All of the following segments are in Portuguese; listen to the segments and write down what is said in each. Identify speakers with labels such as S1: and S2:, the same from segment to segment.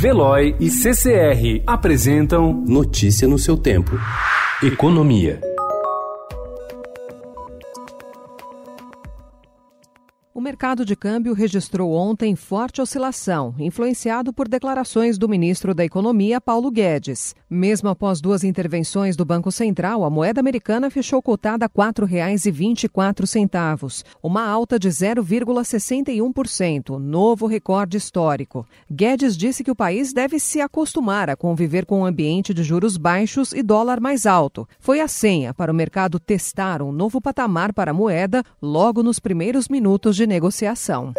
S1: Veloy e CCR apresentam
S2: Notícia no seu tempo.
S1: Economia.
S3: O mercado de câmbio registrou ontem forte oscilação, influenciado por declarações do ministro da Economia, Paulo Guedes. Mesmo após duas intervenções do Banco Central, a moeda americana fechou cotada a R$ 4,24, uma alta de 0,61%, novo recorde histórico. Guedes disse que o país deve se acostumar a conviver com um ambiente de juros baixos e dólar mais alto. Foi a senha para o mercado testar um novo patamar para a moeda logo nos primeiros minutos de negociação.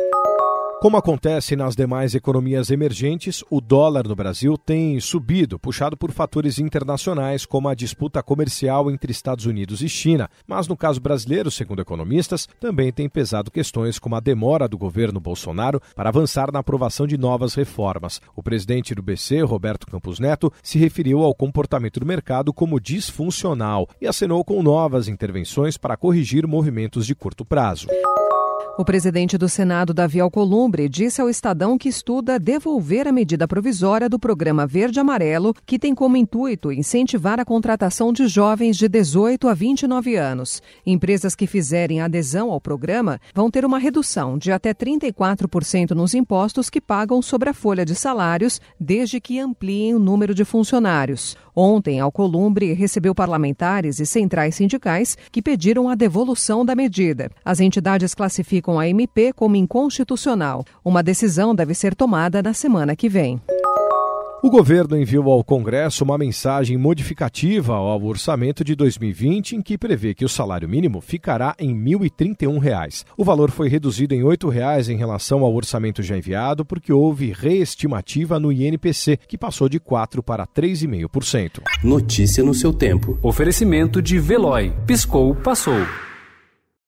S4: Como acontece nas demais economias emergentes, o dólar no Brasil tem subido, puxado por fatores internacionais, como a disputa comercial entre Estados Unidos e China. Mas no caso brasileiro, segundo economistas, também tem pesado questões como a demora do governo Bolsonaro para avançar na aprovação de novas reformas. O presidente do BC, Roberto Campos Neto, se referiu ao comportamento do mercado como disfuncional e acenou com novas intervenções para corrigir movimentos de curto prazo.
S3: O presidente do Senado, Davi Alcolumbre, disse ao Estadão que estuda devolver a medida provisória do programa Verde Amarelo, que tem como intuito incentivar a contratação de jovens de 18 a 29 anos. Empresas que fizerem adesão ao programa vão ter uma redução de até 34% nos impostos que pagam sobre a folha de salários, desde que ampliem o número de funcionários. Ontem, Alcolumbre recebeu parlamentares e centrais sindicais que pediram a devolução da medida. As entidades classificam a MP como inconstitucional. Uma decisão deve ser tomada na semana que vem.
S4: O governo enviou ao Congresso uma mensagem modificativa ao orçamento de 2020 em que prevê que o salário mínimo ficará em R$ 1.031. O valor foi reduzido em R$ 8,00 em relação ao orçamento já enviado porque houve reestimativa no INPC, que passou de 4 para 3,5%.
S2: Notícia no seu tempo.
S1: Oferecimento de Veloy. Piscou, passou.